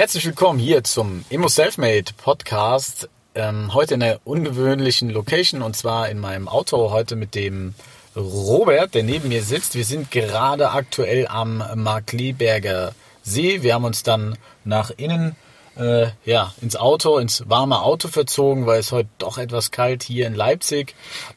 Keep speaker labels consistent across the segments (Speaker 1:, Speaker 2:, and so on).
Speaker 1: Herzlich willkommen hier zum Immo Selfmade Podcast. Ähm, heute in einer ungewöhnlichen Location und zwar in meinem Auto. Heute mit dem Robert, der neben mir sitzt. Wir sind gerade aktuell am Markleberger See. Wir haben uns dann nach innen äh, ja, ins Auto, ins warme Auto verzogen, weil es heute doch etwas kalt hier in Leipzig.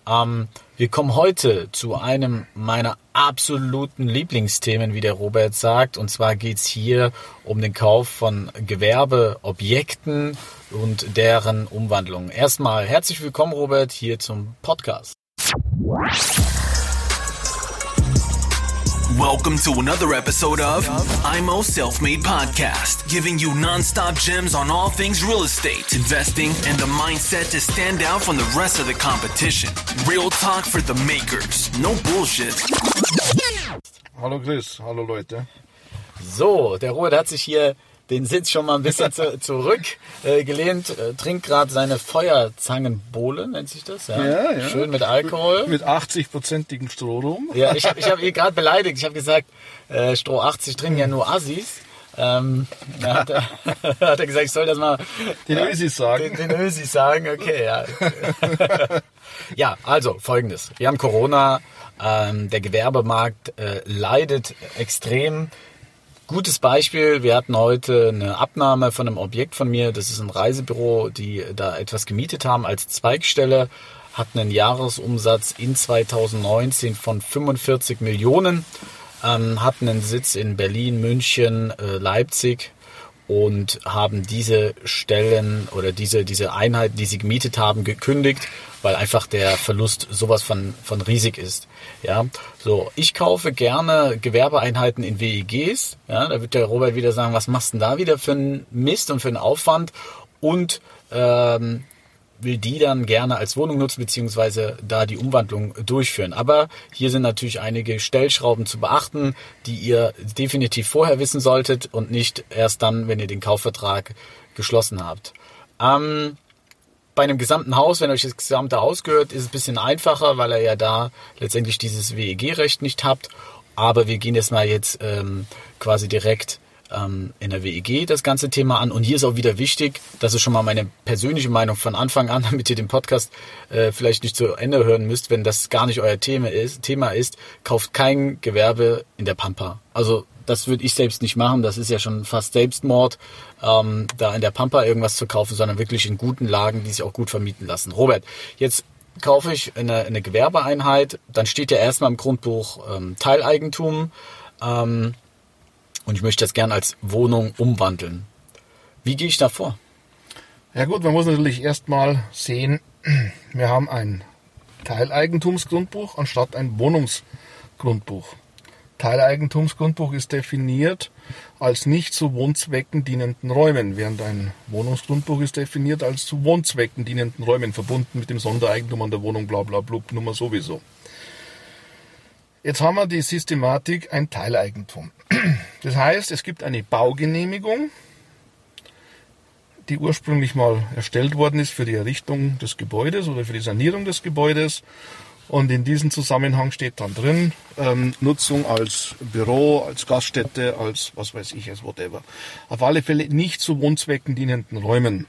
Speaker 1: Ähm, wir kommen heute zu einem meiner absoluten Lieblingsthemen, wie der Robert sagt. Und zwar geht's hier um den Kauf von Gewerbeobjekten und deren Umwandlung. Erstmal herzlich willkommen, Robert, hier zum Podcast.
Speaker 2: Welcome to another episode of IMO Self Made Podcast, giving you non-stop gems on all things real estate, investing, and the mindset to stand out from the rest of the competition. Real talk for the makers, no bullshit.
Speaker 3: Hallo Chris, hallo Leute.
Speaker 1: So, der Robert hat sich hier den Sitz schon mal ein bisschen zu, zurückgelehnt, äh, äh, trinkt gerade seine Feuerzangenbowle, nennt sich das. Ja?
Speaker 3: Ja, ja.
Speaker 1: Schön mit Alkohol.
Speaker 3: Mit 80-prozentigem Stroh rum.
Speaker 1: Ja, ich habe ich hab ihn gerade beleidigt. Ich habe gesagt, äh, Stroh 80 trinken ja nur Assis. Ähm, hat, er, hat er gesagt, ich soll das mal
Speaker 3: Den Ösis sagen.
Speaker 1: Den, den Ösis sagen, okay, ja. ja, also folgendes. Wir haben Corona, ähm, der Gewerbemarkt äh, leidet extrem. Gutes Beispiel, wir hatten heute eine Abnahme von einem Objekt von mir, das ist ein Reisebüro, die da etwas gemietet haben als Zweigstelle, hatten einen Jahresumsatz in 2019 von 45 Millionen, ähm, hatten einen Sitz in Berlin, München, äh, Leipzig und haben diese Stellen oder diese, diese Einheiten, die sie gemietet haben, gekündigt, weil einfach der Verlust sowas von, von riesig ist. Ja, so, ich kaufe gerne Gewerbeeinheiten in WEGs. Ja, da wird der Robert wieder sagen, was machst du denn da wieder für einen Mist und für einen Aufwand? Und ähm, will die dann gerne als Wohnung nutzen, beziehungsweise da die Umwandlung durchführen. Aber hier sind natürlich einige Stellschrauben zu beachten, die ihr definitiv vorher wissen solltet und nicht erst dann, wenn ihr den Kaufvertrag geschlossen habt. Ähm, bei einem gesamten Haus, wenn euch das gesamte Haus gehört, ist es ein bisschen einfacher, weil ihr ja da letztendlich dieses WEG-Recht nicht habt. Aber wir gehen jetzt mal jetzt ähm, quasi direkt ähm, in der WEG das ganze Thema an. Und hier ist auch wieder wichtig, das ist schon mal meine persönliche Meinung von Anfang an, damit ihr den Podcast äh, vielleicht nicht zu Ende hören müsst, wenn das gar nicht euer Thema ist, Thema ist, kauft kein Gewerbe in der Pampa. Also das würde ich selbst nicht machen. Das ist ja schon fast Selbstmord, ähm, da in der Pampa irgendwas zu kaufen, sondern wirklich in guten Lagen, die sich auch gut vermieten lassen. Robert, jetzt kaufe ich eine, eine Gewerbeeinheit, dann steht ja erstmal im Grundbuch ähm, Teileigentum. Ähm, und ich möchte das gerne als Wohnung umwandeln. Wie gehe ich da vor?
Speaker 3: Ja gut, man muss natürlich erstmal sehen, wir haben ein Teileigentumsgrundbuch anstatt ein Wohnungsgrundbuch. Teileigentumsgrundbuch ist definiert als nicht zu Wohnzwecken dienenden Räumen, während ein Wohnungsgrundbuch ist definiert als zu Wohnzwecken dienenden Räumen, verbunden mit dem Sondereigentum an der Wohnung, bla bla blub, Nummer sowieso. Jetzt haben wir die Systematik ein Teileigentum. Das heißt, es gibt eine Baugenehmigung, die ursprünglich mal erstellt worden ist für die Errichtung des Gebäudes oder für die Sanierung des Gebäudes. Und in diesem Zusammenhang steht dann drin, ähm, Nutzung als Büro, als Gaststätte, als was weiß ich, als whatever. Auf alle Fälle nicht zu Wohnzwecken dienenden Räumen.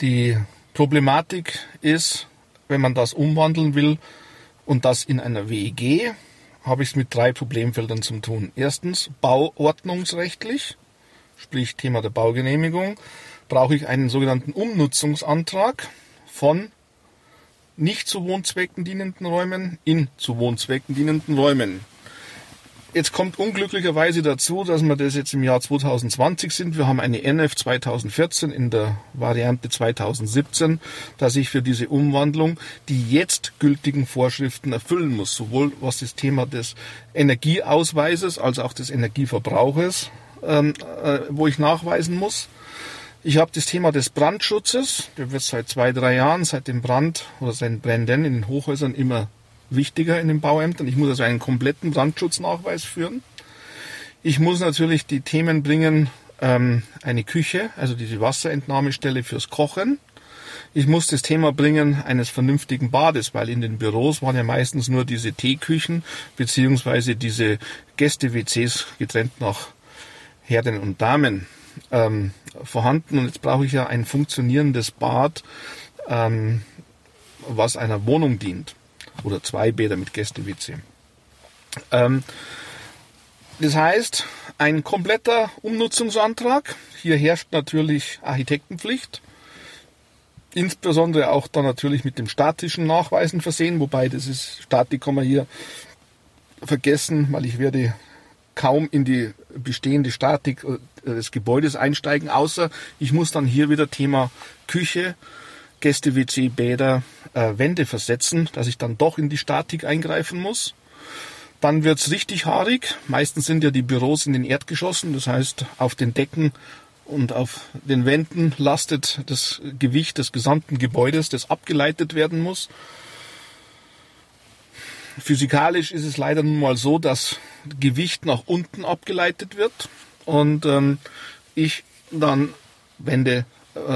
Speaker 3: Die Problematik ist, wenn man das umwandeln will, und das in einer WEG habe ich es mit drei Problemfeldern zu tun. Erstens bauordnungsrechtlich, sprich Thema der Baugenehmigung, brauche ich einen sogenannten Umnutzungsantrag von nicht zu Wohnzwecken dienenden Räumen in zu Wohnzwecken dienenden Räumen. Jetzt kommt unglücklicherweise dazu, dass wir das jetzt im Jahr 2020 sind. Wir haben eine NF 2014 in der Variante 2017, dass ich für diese Umwandlung die jetzt gültigen Vorschriften erfüllen muss, sowohl was das Thema des Energieausweises als auch des Energieverbrauches, ähm, äh, wo ich nachweisen muss. Ich habe das Thema des Brandschutzes, der wird seit zwei, drei Jahren, seit dem Brand oder seit Bränden in den Hochhäusern immer wichtiger in den Bauämtern. Ich muss also einen kompletten Brandschutznachweis führen. Ich muss natürlich die Themen bringen, ähm, eine Küche, also diese Wasserentnahmestelle fürs Kochen. Ich muss das Thema bringen eines vernünftigen Bades, weil in den Büros waren ja meistens nur diese Teeküchen beziehungsweise diese Gäste-WCs getrennt nach Herren und Damen ähm, vorhanden und jetzt brauche ich ja ein funktionierendes Bad, ähm, was einer Wohnung dient. Oder zwei Bäder mit Gäste-WC. Ähm, das heißt, ein kompletter Umnutzungsantrag. Hier herrscht natürlich Architektenpflicht. Insbesondere auch dann natürlich mit dem statischen Nachweisen versehen, wobei das ist, Statik kann man hier vergessen, weil ich werde kaum in die bestehende Statik äh, des Gebäudes einsteigen, außer ich muss dann hier wieder Thema Küche, Gäste-WC, Bäder, äh, Wände versetzen, dass ich dann doch in die Statik eingreifen muss. Dann wird's richtig haarig. Meistens sind ja die Büros in den Erdgeschossen, das heißt auf den Decken und auf den Wänden lastet das Gewicht des gesamten Gebäudes, das abgeleitet werden muss. Physikalisch ist es leider nun mal so, dass Gewicht nach unten abgeleitet wird und ähm, ich dann Wände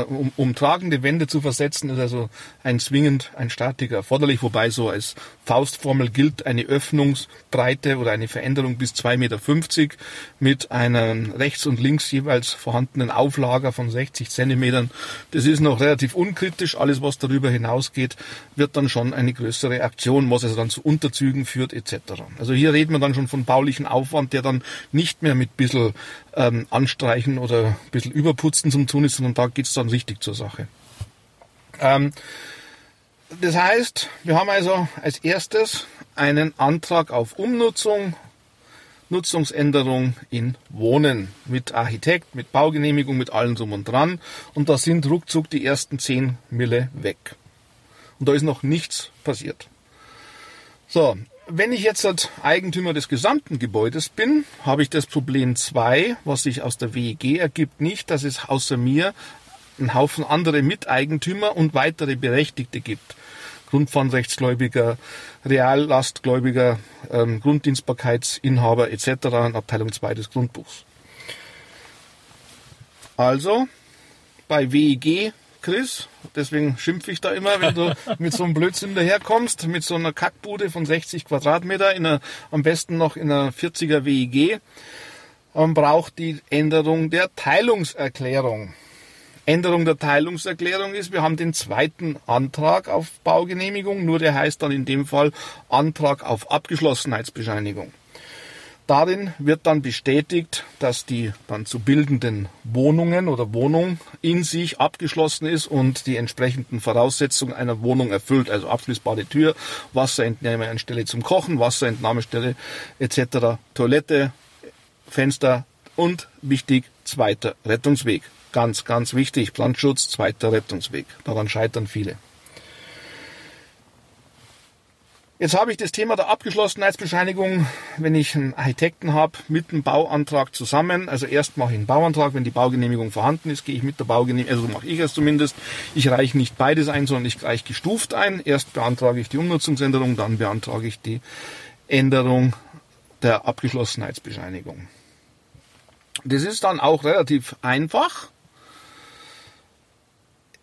Speaker 3: um, um tragende Wände zu versetzen, ist also ein zwingend ein Statiker erforderlich, wobei so als Faustformel gilt eine Öffnungsbreite oder eine Veränderung bis 2,50 Meter mit einem rechts und links jeweils vorhandenen Auflager von 60 Zentimetern. Das ist noch relativ unkritisch. Alles, was darüber hinausgeht, wird dann schon eine größere Aktion, was also dann zu Unterzügen führt etc. Also hier reden wir dann schon von baulichen Aufwand, der dann nicht mehr mit bisschen ähm, anstreichen oder ein bisschen überputzen zum tun ist, sondern da geht's dann richtig zur Sache. Ähm, das heißt, wir haben also als erstes einen Antrag auf Umnutzung, Nutzungsänderung in Wohnen mit Architekt, mit Baugenehmigung, mit allem drum und dran. Und da sind ruckzuck die ersten 10 Mille weg. Und da ist noch nichts passiert. So, wenn ich jetzt Eigentümer des gesamten Gebäudes bin, habe ich das Problem 2, was sich aus der WEG ergibt, nicht, dass es außer mir einen Haufen andere Miteigentümer und weitere Berechtigte gibt. Grundpfandrechtsgläubiger, Reallastgläubiger, ähm, Grunddienstbarkeitsinhaber etc. in Abteilung 2 des Grundbuchs. Also bei WEG Chris, deswegen schimpfe ich da immer, wenn du mit so einem Blödsinn daherkommst, mit so einer Kackbude von 60 Quadratmeter, in einer, am besten noch in einer 40er WEG. Man braucht die Änderung der Teilungserklärung. Änderung der Teilungserklärung ist, wir haben den zweiten Antrag auf Baugenehmigung, nur der heißt dann in dem Fall Antrag auf Abgeschlossenheitsbescheinigung. Darin wird dann bestätigt, dass die dann zu bildenden Wohnungen oder Wohnung in sich abgeschlossen ist und die entsprechenden Voraussetzungen einer Wohnung erfüllt, also abschließbare Tür, Wasserentnahmeanstelle zum Kochen, Wasserentnahmestelle etc., Toilette, Fenster und wichtig, zweiter Rettungsweg. Ganz, ganz wichtig, Brandschutz, zweiter Rettungsweg. Daran scheitern viele. Jetzt habe ich das Thema der Abgeschlossenheitsbescheinigung, wenn ich einen Architekten habe, mit dem Bauantrag zusammen. Also erst mache ich einen Bauantrag, wenn die Baugenehmigung vorhanden ist, gehe ich mit der Baugenehmigung, also mache ich es zumindest. Ich reiche nicht beides ein, sondern ich reiche gestuft ein. Erst beantrage ich die Umnutzungsänderung, dann beantrage ich die Änderung der Abgeschlossenheitsbescheinigung. Das ist dann auch relativ einfach.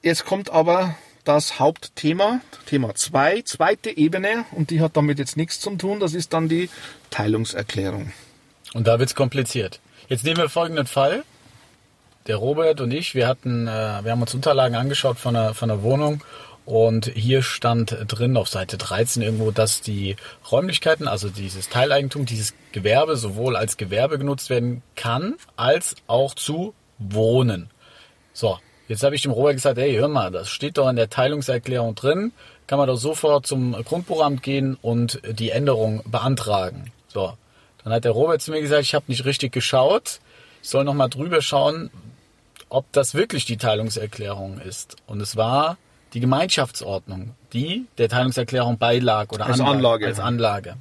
Speaker 3: Jetzt kommt aber das Hauptthema, Thema 2, zweite Ebene, und die hat damit jetzt nichts zu tun, das ist dann die Teilungserklärung.
Speaker 1: Und da wird's kompliziert. Jetzt nehmen wir folgenden Fall. Der Robert und ich, wir hatten, äh, wir haben uns Unterlagen angeschaut von einer, von einer Wohnung und hier stand drin auf Seite 13 irgendwo, dass die Räumlichkeiten, also dieses Teileigentum, dieses Gewerbe sowohl als Gewerbe genutzt werden kann, als auch zu Wohnen. So, Jetzt habe ich dem Robert gesagt, hey, hör mal, das steht doch in der Teilungserklärung drin, kann man doch sofort zum Grundbuchamt gehen und die Änderung beantragen. So, dann hat der Robert zu mir gesagt, ich habe nicht richtig geschaut, ich soll nochmal drüber schauen, ob das wirklich die Teilungserklärung ist. Und es war die Gemeinschaftsordnung, die der Teilungserklärung beilag oder
Speaker 3: als
Speaker 1: Anlage. Als Anlage.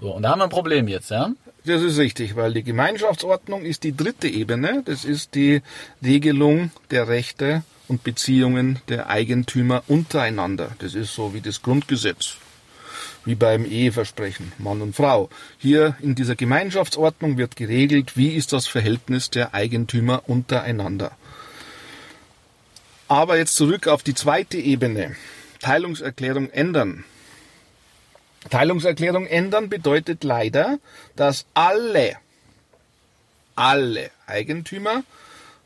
Speaker 1: So, und da haben wir ein Problem jetzt, ja?
Speaker 3: Das ist richtig, weil die Gemeinschaftsordnung ist die dritte Ebene. Das ist die Regelung der Rechte und Beziehungen der Eigentümer untereinander. Das ist so wie das Grundgesetz, wie beim Eheversprechen, Mann und Frau. Hier in dieser Gemeinschaftsordnung wird geregelt, wie ist das Verhältnis der Eigentümer untereinander. Aber jetzt zurück auf die zweite Ebene. Teilungserklärung ändern. Teilungserklärung ändern bedeutet leider, dass alle, alle Eigentümer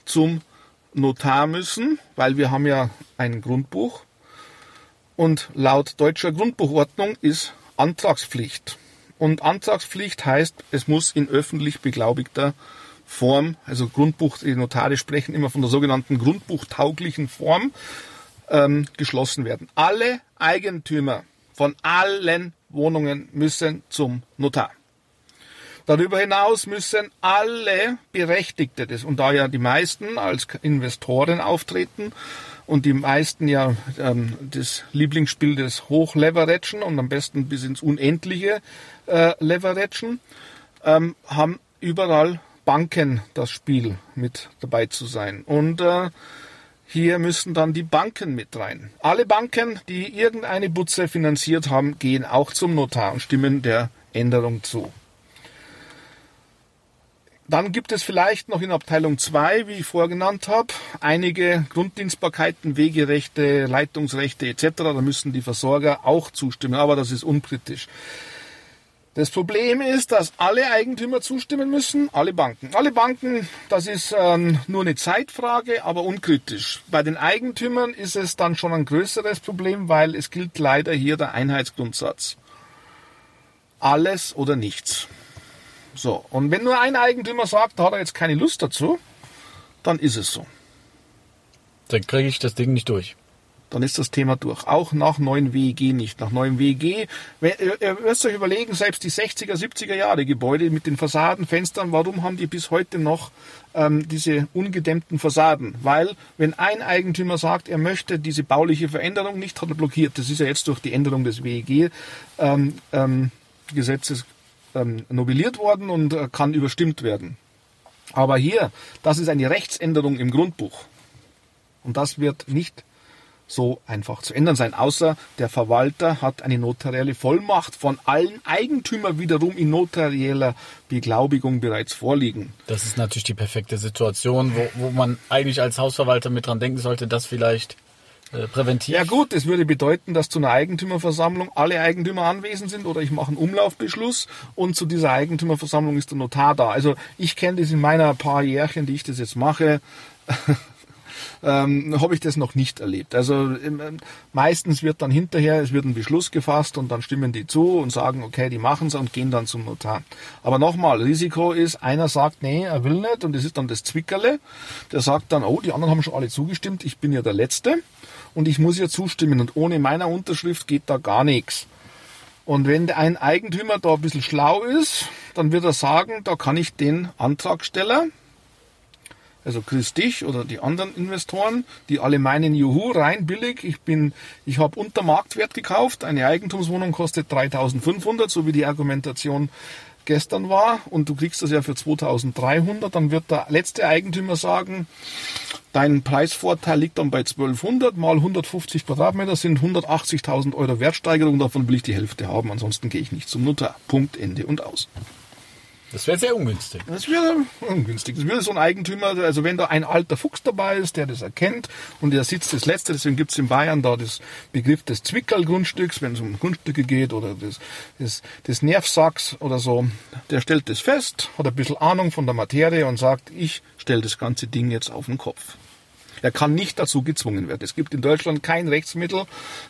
Speaker 3: zum Notar müssen, weil wir haben ja ein Grundbuch und laut deutscher Grundbuchordnung ist Antragspflicht. Und Antragspflicht heißt, es muss in öffentlich beglaubigter Form, also Grundbuch, die Notare sprechen immer von der sogenannten grundbuchtauglichen Form, ähm, geschlossen werden. Alle Eigentümer von allen Wohnungen müssen zum Notar. Darüber hinaus müssen alle Berechtigte, und da ja die meisten als Investoren auftreten und die meisten ja ähm, das Lieblingsspiel des Hochleveragen und am besten bis ins Unendliche äh, Leveragen, ähm, haben überall Banken das Spiel mit dabei zu sein. Und äh, hier müssen dann die Banken mit rein. Alle Banken, die irgendeine Butze finanziert haben, gehen auch zum Notar und stimmen der Änderung zu. Dann gibt es vielleicht noch in Abteilung 2, wie ich vorher genannt habe, einige Grunddienstbarkeiten, Wegerechte, Leitungsrechte etc. Da müssen die Versorger auch zustimmen, aber das ist unkritisch. Das Problem ist, dass alle Eigentümer zustimmen müssen, alle Banken. Alle Banken, das ist ähm, nur eine Zeitfrage, aber unkritisch. Bei den Eigentümern ist es dann schon ein größeres Problem, weil es gilt leider hier der Einheitsgrundsatz. Alles oder nichts. So, und wenn nur ein Eigentümer sagt, da hat er jetzt keine Lust dazu, dann ist es so.
Speaker 1: Dann kriege ich das Ding nicht durch.
Speaker 3: Dann ist das Thema durch. Auch nach neuen WEG nicht. Nach neuen WEG, ihr müsst euch überlegen, selbst die 60er, 70er Jahre Gebäude mit den Fassaden, Fenstern, warum haben die bis heute noch ähm, diese ungedämmten Fassaden? Weil, wenn ein Eigentümer sagt, er möchte diese bauliche Veränderung nicht, hat er blockiert. Das ist ja jetzt durch die Änderung des WEG ähm, ähm, Gesetzes ähm, novelliert worden und äh, kann überstimmt werden. Aber hier, das ist eine Rechtsänderung im Grundbuch. Und das wird nicht so einfach zu ändern sein, außer der Verwalter hat eine notarielle Vollmacht von allen Eigentümern wiederum in notarieller Beglaubigung bereits vorliegen.
Speaker 1: Das ist natürlich die perfekte Situation, wo, wo man eigentlich als Hausverwalter mit dran denken sollte, dass vielleicht äh, präventiv.
Speaker 3: Ja gut, es würde bedeuten, dass zu einer Eigentümerversammlung alle Eigentümer anwesend sind oder ich mache einen Umlaufbeschluss und zu dieser Eigentümerversammlung ist der Notar da. Also ich kenne das in meiner paar Jährchen, die ich das jetzt mache. ähm, habe ich das noch nicht erlebt. Also ähm, meistens wird dann hinterher, es wird ein Beschluss gefasst und dann stimmen die zu und sagen, okay, die machen es und gehen dann zum Notar. Aber nochmal, Risiko ist, einer sagt, nee, er will nicht und es ist dann das Zwickerle, der sagt dann, oh, die anderen haben schon alle zugestimmt, ich bin ja der Letzte und ich muss ja zustimmen und ohne meiner Unterschrift geht da gar nichts. Und wenn ein Eigentümer da ein bisschen schlau ist, dann wird er sagen, da kann ich den Antragsteller, also Chris Dich oder die anderen Investoren, die alle meinen, juhu, rein billig, ich bin, ich habe unter Marktwert gekauft, eine Eigentumswohnung kostet 3500, so wie die Argumentation gestern war. Und du kriegst das ja für 2300, dann wird der letzte Eigentümer sagen, dein Preisvorteil liegt dann bei 1200 mal 150 Quadratmeter sind 180.000 Euro Wertsteigerung, davon will ich die Hälfte haben, ansonsten gehe ich nicht zum Notar. Punkt, Ende und aus.
Speaker 1: Das wäre sehr ungünstig.
Speaker 3: Das wäre ungünstig. Das wäre so ein Eigentümer, also wenn da ein alter Fuchs dabei ist, der das erkennt und der sitzt das Letzte, deswegen gibt es in Bayern da das Begriff des Zwickerl-Grundstücks, wenn es um Grundstücke geht oder des, des, des Nervsacks oder so, der stellt das fest, hat ein bisschen Ahnung von der Materie und sagt, ich stelle das ganze Ding jetzt auf den Kopf. Er kann nicht dazu gezwungen werden. Es gibt in Deutschland kein Rechtsmittel,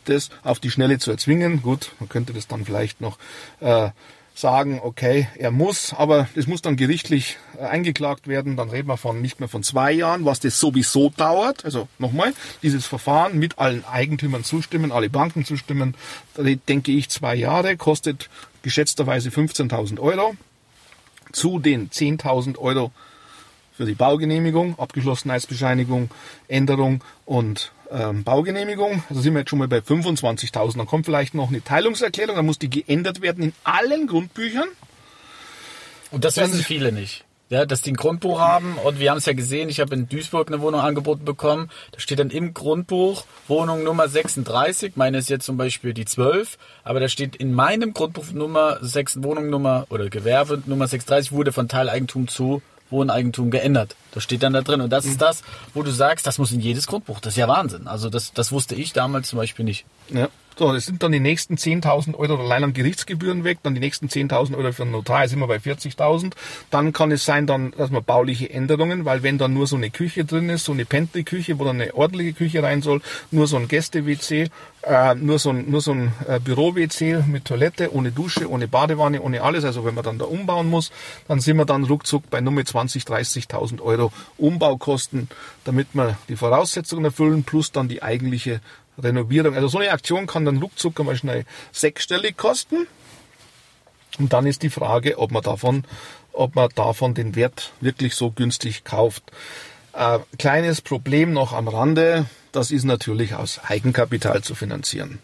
Speaker 3: das auf die Schnelle zu erzwingen. Gut, man könnte das dann vielleicht noch äh, sagen, okay, er muss, aber das muss dann gerichtlich äh, eingeklagt werden. Dann reden wir von nicht mehr von zwei Jahren, was das sowieso dauert. Also nochmal, dieses Verfahren mit allen Eigentümern zustimmen, alle Banken zustimmen, denke ich zwei Jahre, kostet geschätzterweise 15.000 Euro. Zu den 10.000 Euro für die Baugenehmigung, Abgeschlossenheitsbescheinigung, Änderung und ähm, Baugenehmigung. Also sind wir jetzt schon mal bei 25.000. Dann kommt vielleicht noch eine Teilungserklärung, dann muss die geändert werden in allen Grundbüchern.
Speaker 1: Und das wissen viele nicht. Ja, dass die ein Grundbuch haben und wir haben es ja gesehen, ich habe in Duisburg eine Wohnung angeboten bekommen, da steht dann im Grundbuch Wohnung Nummer 36, meine ist jetzt zum Beispiel die 12, aber da steht in meinem Grundbuch Nummer 6, Wohnung Nummer oder Gewerbe Nummer 36 wurde von Teileigentum zu Wohneigentum geändert. Das steht dann da drin. Und das ist das, wo du sagst, das muss in jedes Grundbuch. Das ist ja Wahnsinn. Also das, das wusste ich damals zum Beispiel nicht.
Speaker 3: Ja. So, das sind dann die nächsten 10.000 Euro allein an Gerichtsgebühren weg, dann die nächsten 10.000 Euro für den Notar, sind wir bei 40.000. Dann kann es sein, dann, dass man bauliche Änderungen, weil wenn dann nur so eine Küche drin ist, so eine Pantry-Küche, wo dann eine ordentliche Küche rein soll, nur so ein Gäste-WC, äh, nur so ein, nur so ein äh, Büro-WC mit Toilette, ohne Dusche, ohne Badewanne, ohne alles. Also wenn man dann da umbauen muss, dann sind wir dann ruckzuck bei nur mit 20.000, 30.000 Euro Umbaukosten, damit wir die Voraussetzungen erfüllen, plus dann die eigentliche Renovierung. Also so eine Aktion kann dann ruckzuck mal schnell sechsstellig kosten. Und dann ist die Frage, ob man davon, ob man davon den Wert wirklich so günstig kauft. Äh, kleines Problem noch am Rande, das ist natürlich aus Eigenkapital zu finanzieren.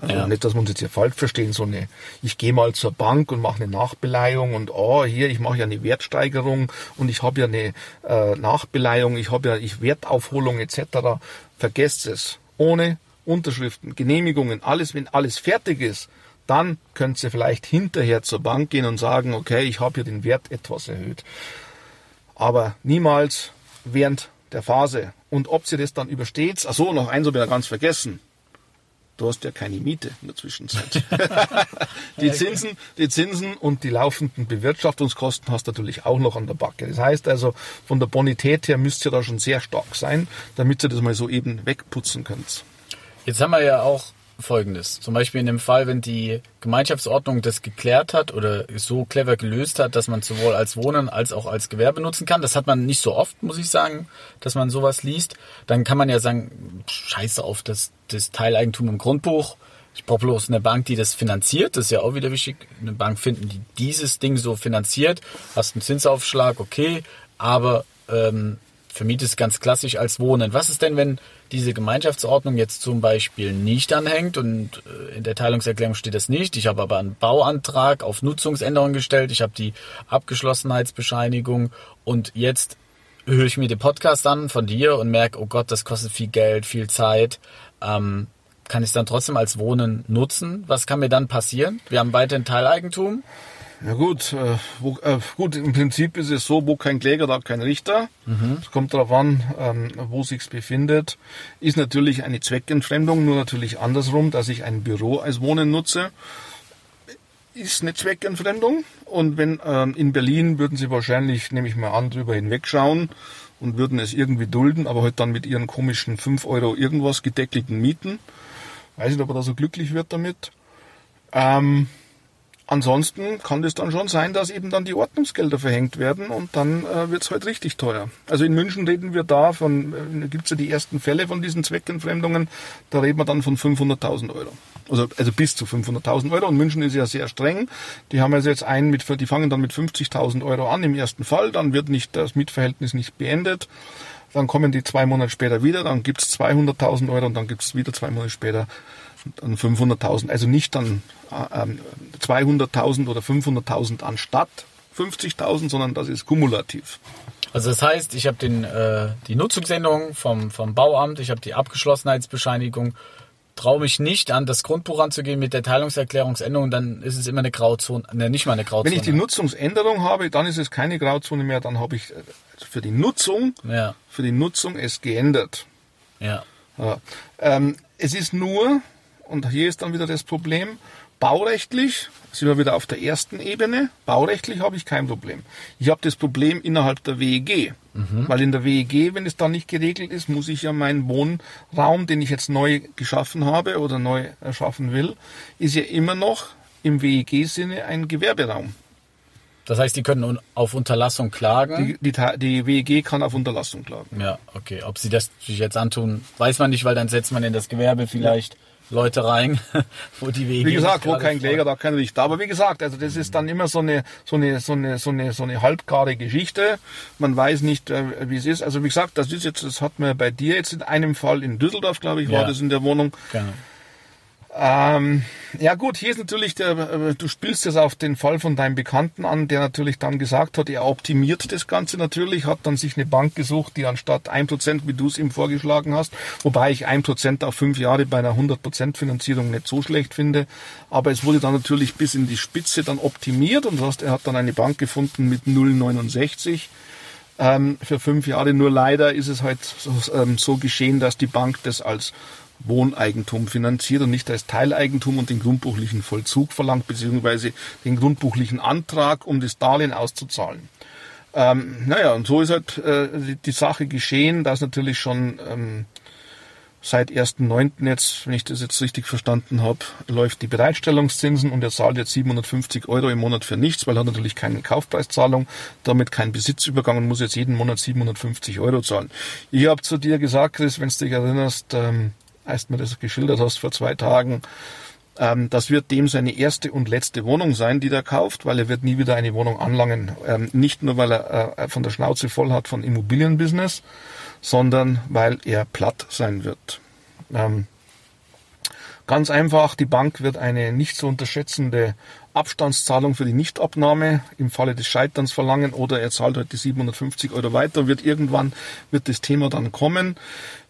Speaker 3: Also
Speaker 1: Ja.
Speaker 3: nicht, dass wir uns jetzt hier falsch verstehen, so eine, ich gehe mal zur Bank und mache eine Nachbeleihung und oh, hier, ich mache ja eine Wertsteigerung und ich habe ja eine äh, Nachbeleihung, ich habe ja ich Wertaufholung etc. Vergesst es. Ohne Unterschriften, Genehmigungen, alles, wenn alles fertig ist, dann könnt ihr vielleicht hinterher zur Bank gehen und sagen, okay, ich habe hier den Wert etwas erhöht. Aber niemals während der Phase. Und ob sie das dann übersteht, ach so, noch eins habe ich ja ganz vergessen. Du hast ja keine Miete in der Zwischenzeit. die Zinsen, die Zinsen und die laufenden Bewirtschaftungskosten hast du natürlich auch noch an der Backe. Das heißt also, von der Bonität her müsst ihr da schon sehr stark sein, damit ihr das mal so eben wegputzen könnt.
Speaker 1: Jetzt haben wir ja auch Folgendes. Zum Beispiel in dem Fall, wenn die Gemeinschaftsordnung das geklärt hat oder so clever gelöst hat, dass man sowohl als Wohnen als auch als Gewerbe nutzen kann. Das hat man nicht so oft, muss ich sagen, dass man sowas liest. Dann kann man ja sagen, scheiße auf das, das Teileigentum im Grundbuch. Ich brauche bloß eine Bank, die das finanziert. Das ist ja auch wieder wichtig. Eine Bank finden, die dieses Ding so finanziert. Hast einen Zinsaufschlag, okay. Aber ähm, vermietest ganz klassisch als Wohnen. Was ist denn, wenn diese Gemeinschaftsordnung jetzt zum Beispiel nicht anhängt und äh, in der Teilungserklärung steht das nicht. Ich habe aber einen Bauantrag auf Nutzungsänderung gestellt. Ich habe die Abgeschlossenheitsbescheinigung und jetzt höre ich mir den Podcast an von dir und merke, oh Gott, das kostet viel Geld, viel Zeit. Ähm, kann ich es dann trotzdem als Wohnen nutzen? Was kann mir dann passieren? Wir haben weiterhin Teileigentum.
Speaker 3: Ja gut, äh, wo, äh, gut, im Prinzip ist es so, wo kein Kläger, da kein Richter. Es kommt darauf an, ähm, wo sich's befindet. Ist natürlich eine Zweckentfremdung, nur natürlich andersrum, dass ich ein Büro als Wohnen nutze. Ist eine Zweckentfremdung. Und wenn ähm, in Berlin würden sie wahrscheinlich, nehme ich mal an, drüber hinwegschauen und würden es irgendwie dulden, aber halt dann mit ihren komischen 5 Euro irgendwas gedeckelten Mieten. Weiß nicht, ob er da so glücklich wird damit. Ähm, Ansonsten kann das dann schon sein, dass eben dann die Ordnungsgelder verhängt werden und dann äh, wird es halt richtig teuer. Also in München reden wir da von, äh, gibt es ja die ersten Fälle von diesen Zweckentfremdungen, da reden wir dann von 500.000 Euro. Also, also bis zu 500.000 Euro und München ist ja sehr streng. Die haben also jetzt einen mit, die fangen dann mit 50.000 Euro an im ersten Fall, dann wird nicht das Mietverhältnis nicht beendet. Dann kommen die zwei Monate später wieder, dann gibt es 200.000 Euro und dann gibt es wieder zwei Monate später dann 500.000. Also nicht dann äh, 200.000 oder 500.000 anstatt 50.000, sondern das ist kumulativ.
Speaker 1: Also das heißt, ich habe den äh, die Nutzungsänderung vom vom Bauamt, ich habe die Abgeschlossenheitsbescheinigung, traue mich nicht an das Grundbuch anzugehen mit der Teilungserklärungsänderung, dann ist es immer eine Grauzone, ne, nicht mal eine Grauzone.
Speaker 3: Wenn ich die Nutzungsänderung habe, dann ist es keine Grauzone mehr, dann habe ich äh, für die Nutzung,
Speaker 1: ja,
Speaker 3: für die Nutzung es geändert.
Speaker 1: ja,
Speaker 3: Ja. Ähm, es ist nur, und hier ist dann wieder das Problem, baurechtlich sind wir wieder auf der ersten Ebene. Baurechtlich habe ich kein Problem. Ich habe das Problem innerhalb der WEG. Weil in der WEG, wenn es dann nicht geregelt ist, muss ich ja meinen Wohnraum, den ich jetzt neu geschaffen habe oder neu erschaffen will, ist ja immer noch im WEG-Sinne ein Gewerberaum.
Speaker 1: Das heißt, die können auf Unterlassung klagen.
Speaker 3: Die, die, die WEG kann auf Unterlassung klagen.
Speaker 1: ja, okay. Ob sie das sich jetzt antun, weiß man nicht, weil dann setzt man in das Gewerbe vielleicht Leute rein, wo die Wege.
Speaker 3: Wie gesagt, wo kein Kläger, da kein Richter. Aber wie gesagt, also das ist dann immer so eine, so eine, so eine, so eine, so eine halbgare Geschichte. Man weiß nicht, äh, wie es ist. Also wie gesagt, das ist jetzt, das hat man bei dir jetzt in einem Fall in Düsseldorf, glaube ich, war
Speaker 1: Ja.
Speaker 3: das in der Wohnung.
Speaker 1: Genau.
Speaker 3: Ähm, ja gut, hier ist natürlich der, äh, du spielst jetzt auf den Fall von deinem Bekannten an, der natürlich dann gesagt hat, er optimiert das Ganze natürlich, hat dann sich eine Bank gesucht, die anstatt 1%, wie du es ihm vorgeschlagen hast, wobei ich 1% auf fünf Jahre bei einer 100% Finanzierung nicht so schlecht finde, aber es wurde dann natürlich bis in die Spitze dann optimiert und das heißt, er hat dann eine Bank gefunden mit 0,69 ähm, für fünf Jahre. Nur leider ist es halt so, ähm, so geschehen, dass die Bank das als Wohneigentum finanziert und nicht als Teileigentum und den grundbuchlichen Vollzug verlangt, beziehungsweise den grundbuchlichen Antrag, um das Darlehen auszuzahlen. Ähm, naja, und so ist halt äh, die, die Sache geschehen, dass natürlich schon ähm, seit 1.9. jetzt, wenn ich das jetzt richtig verstanden habe, läuft die Bereitstellungszinsen und er zahlt jetzt 750 Euro im Monat für nichts, weil er hat natürlich keine Kaufpreiszahlung, damit kein Besitzübergang und muss jetzt jeden Monat 750 Euro zahlen. Ich habe zu dir gesagt, Chris, wenn du dich erinnerst, ähm, als du mir das geschildert hast vor zwei Tagen, ähm, das wird dem seine erste und letzte Wohnung sein, die er kauft, weil er wird nie wieder eine Wohnung anlangen. Ähm, nicht nur, weil er äh, von der Schnauze voll hat von Immobilienbusiness, sondern weil er platt sein wird. Ähm, ganz einfach, die Bank wird eine nicht zu unterschätzende Abstandszahlung für die Nichtabnahme im Falle des Scheiterns verlangen oder er zahlt halt die 750 Euro weiter, wird irgendwann, wird das Thema dann kommen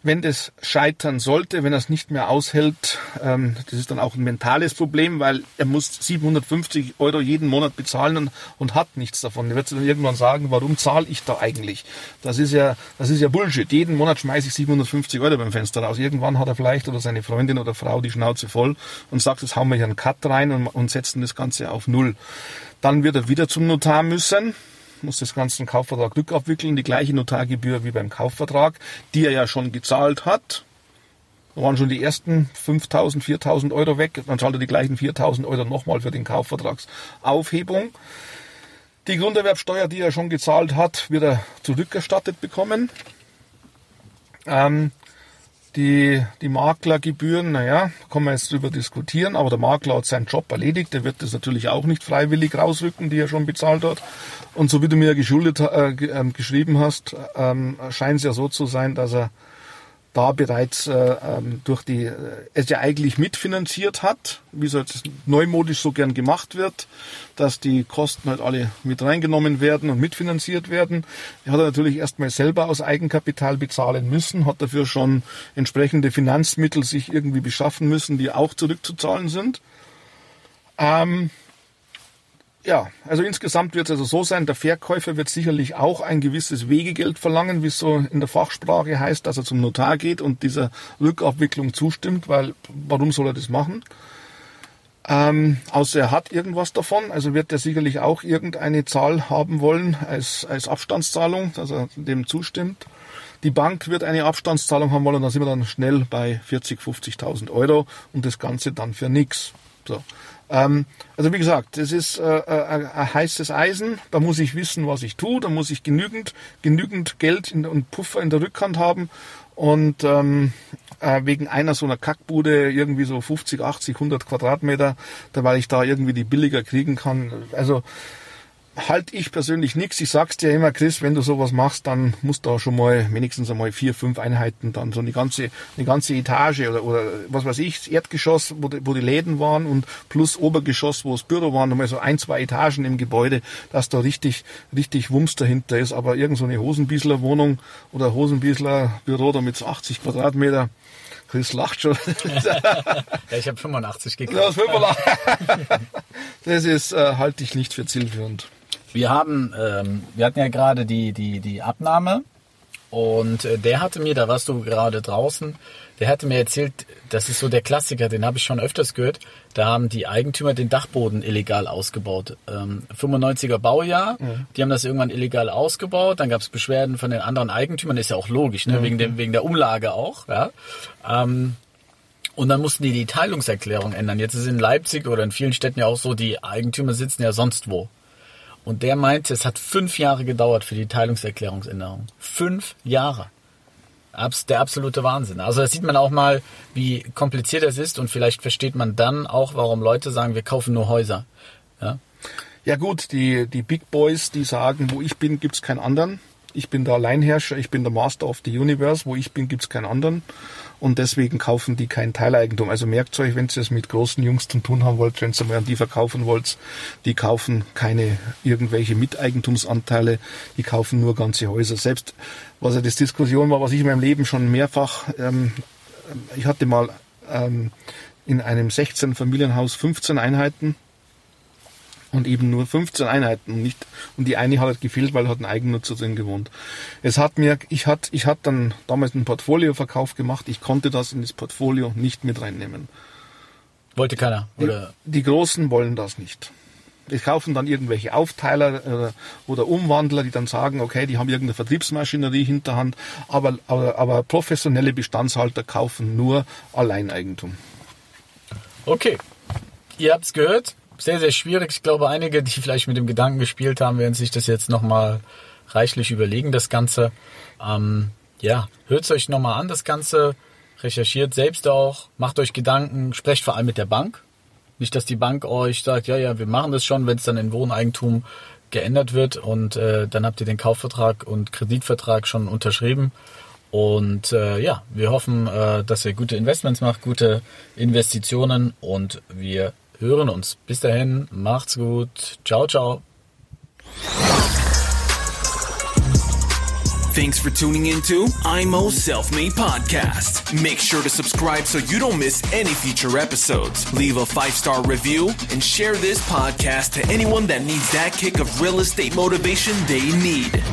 Speaker 3: wenn das scheitern sollte, wenn er es nicht mehr aushält, ähm, das ist dann auch ein mentales Problem, weil er muss 750 Euro jeden Monat bezahlen und, und hat nichts davon. Er wird dann irgendwann sagen, warum zahle ich da eigentlich? Das ist ja, das ist ja Bullshit. Jeden Monat schmeiße ich 750 Euro beim Fenster raus. Irgendwann hat er vielleicht oder seine Freundin oder Frau die Schnauze voll und sagt, jetzt hauen wir hier einen Cut rein und, und setzen das Ganze auf Null. Dann wird er wieder zum Notar müssen muss das ganze Kaufvertrag rückabwickeln, die gleiche Notargebühr wie beim Kaufvertrag, die er ja schon gezahlt hat. Da waren schon die ersten 5.000, 4.000 Euro weg. Dann zahlt er die gleichen 4.000 Euro nochmal für den Kaufvertragsaufhebung. Die Grunderwerbsteuer, die er schon gezahlt hat, wird er zurückerstattet bekommen. Ähm, die, die Maklergebühren, naja, kann man jetzt drüber diskutieren, aber der Makler hat seinen Job erledigt, der wird das natürlich auch nicht freiwillig rausrücken, die er schon bezahlt hat. Und so wie du mir geschuldet, äh, äh, geschrieben hast, ähm, scheint es ja so zu sein, dass er da bereits äh, ähm, durch die, äh, es ja eigentlich mitfinanziert hat, wie es jetzt neumodisch so gern gemacht wird, dass die Kosten halt alle mit reingenommen werden und mitfinanziert werden. Er hat er natürlich erstmal selber aus Eigenkapital bezahlen müssen, hat dafür schon entsprechende Finanzmittel sich irgendwie beschaffen müssen, die auch zurückzuzahlen sind. Ähm, ja, also insgesamt wird es also so sein, der Verkäufer wird sicherlich auch ein gewisses Wegegeld verlangen, wie es so in der Fachsprache heißt, dass er zum Notar geht und dieser Rückabwicklung zustimmt, weil warum soll er das machen? Ähm, außer er hat irgendwas davon, also wird er sicherlich auch irgendeine Zahl haben wollen als, als Abstandszahlung, dass er dem zustimmt. Die Bank wird eine Abstandszahlung haben wollen, dann sind wir dann schnell bei 40, 50.000 Euro und das Ganze dann für nichts. So. Ähm, also wie gesagt, das ist äh, äh, ein heißes Eisen. Da muss ich wissen, was ich tue. Da muss ich genügend, genügend Geld in, und Puffer in der Rückhand haben. Und ähm, äh, wegen einer so einer Kackbude irgendwie so 50, 80, 100 Quadratmeter, da weil ich da irgendwie die billiger kriegen kann. Also halte ich persönlich nichts. Ich sag's dir immer, Chris, wenn du sowas machst, dann musst du auch schon mal wenigstens einmal vier, fünf Einheiten, dann so eine ganze, eine ganze Etage oder, oder was weiß ich, das Erdgeschoss, wo die, wo die Läden waren und plus Obergeschoss, wo das Büro war, nochmal so ein, zwei Etagen im Gebäude, dass da richtig, richtig Wumms dahinter ist. Aber irgend so eine Hosenbiesler Wohnung oder Hosenbiesler Büro da mit so 80 Quadratmeter, Chris lacht schon.
Speaker 1: ja, ich habe 85 gekauft. Ja,
Speaker 3: 85. Das ist, äh, halte ich nicht für zielführend.
Speaker 1: Wir haben, ähm, wir hatten ja gerade die, die, die Abnahme und äh, der hatte mir, da warst du gerade draußen, der hatte mir erzählt, das ist so der Klassiker, den habe ich schon öfters gehört, da haben die Eigentümer den Dachboden illegal ausgebaut. Ähm, 95er Baujahr, mhm. die haben das irgendwann illegal ausgebaut, dann gab es Beschwerden von den anderen Eigentümern, ist ja auch logisch, ne? Mhm. wegen, dem, wegen der Umlage auch. Ja? Ähm, und dann mussten die die Teilungserklärung ändern. Jetzt ist in Leipzig oder in vielen Städten ja auch so, die Eigentümer sitzen ja sonst wo. Und der meinte, es hat fünf Jahre gedauert für die Teilungserklärungsänderung. Fünf Jahre. Der absolute Wahnsinn. Also da sieht man auch mal, wie kompliziert es ist und vielleicht versteht man dann auch, warum Leute sagen, wir kaufen nur Häuser. Ja,
Speaker 3: ja gut, die, die Big Boys, die sagen, wo ich bin, gibt's keinen anderen. Ich bin der Alleinherrscher, ich bin der Master of the Universe, wo ich bin, gibt's keinen anderen und deswegen kaufen die kein Teileigentum. Also merkt euch, wenn ihr es mit großen Jungs zu tun haben wollt, wenn ihr mal an die verkaufen wollt, die kaufen keine irgendwelche Miteigentumsanteile, die kaufen nur ganze Häuser. Selbst was ja das Diskussion war, was ich in meinem Leben schon mehrfach, ähm, ich hatte mal ähm, in einem 16 Familienhaus 15 Einheiten und eben nur 15 Einheiten und nicht und die eine hat halt gefehlt, weil hat ein Eigennutzer drin gewohnt. Es hat mir ich hat ich hat dann damals einen Portfolioverkauf gemacht. Ich konnte das in das Portfolio nicht mit reinnehmen.
Speaker 1: Wollte keiner oder
Speaker 3: Die, die Großen wollen das nicht. Die kaufen dann irgendwelche Aufteiler äh, oder Umwandler, die dann sagen, okay, die haben irgendeine Vertriebsmaschinerie hinterhand, aber, aber, aber professionelle Bestandshalter kaufen nur Alleineigentum.
Speaker 1: Okay. Ihr habt's gehört. Sehr, sehr schwierig. Ich glaube, einige, die vielleicht mit dem Gedanken gespielt haben, werden sich das jetzt nochmal reichlich überlegen, das Ganze. Ähm, ja, hört's euch nochmal an, das Ganze. Recherchiert selbst auch. Macht euch Gedanken. Sprecht vor allem mit der Bank. Nicht, dass die Bank euch sagt, ja, ja, wir machen das schon, wenn es dann in Wohneigentum geändert wird und äh, dann habt ihr den Kaufvertrag und Kreditvertrag schon unterschrieben. Und äh, ja, wir hoffen, äh, dass ihr gute Investments macht, gute Investitionen und wir hören uns. Bis dahin, macht's gut. Ciao, ciao.
Speaker 2: Thanks for tuning into IMO Self Made Podcast. Make sure to subscribe so you don't miss any future episodes. Leave a five star review and share this podcast to anyone that needs that kick of real estate motivation they need.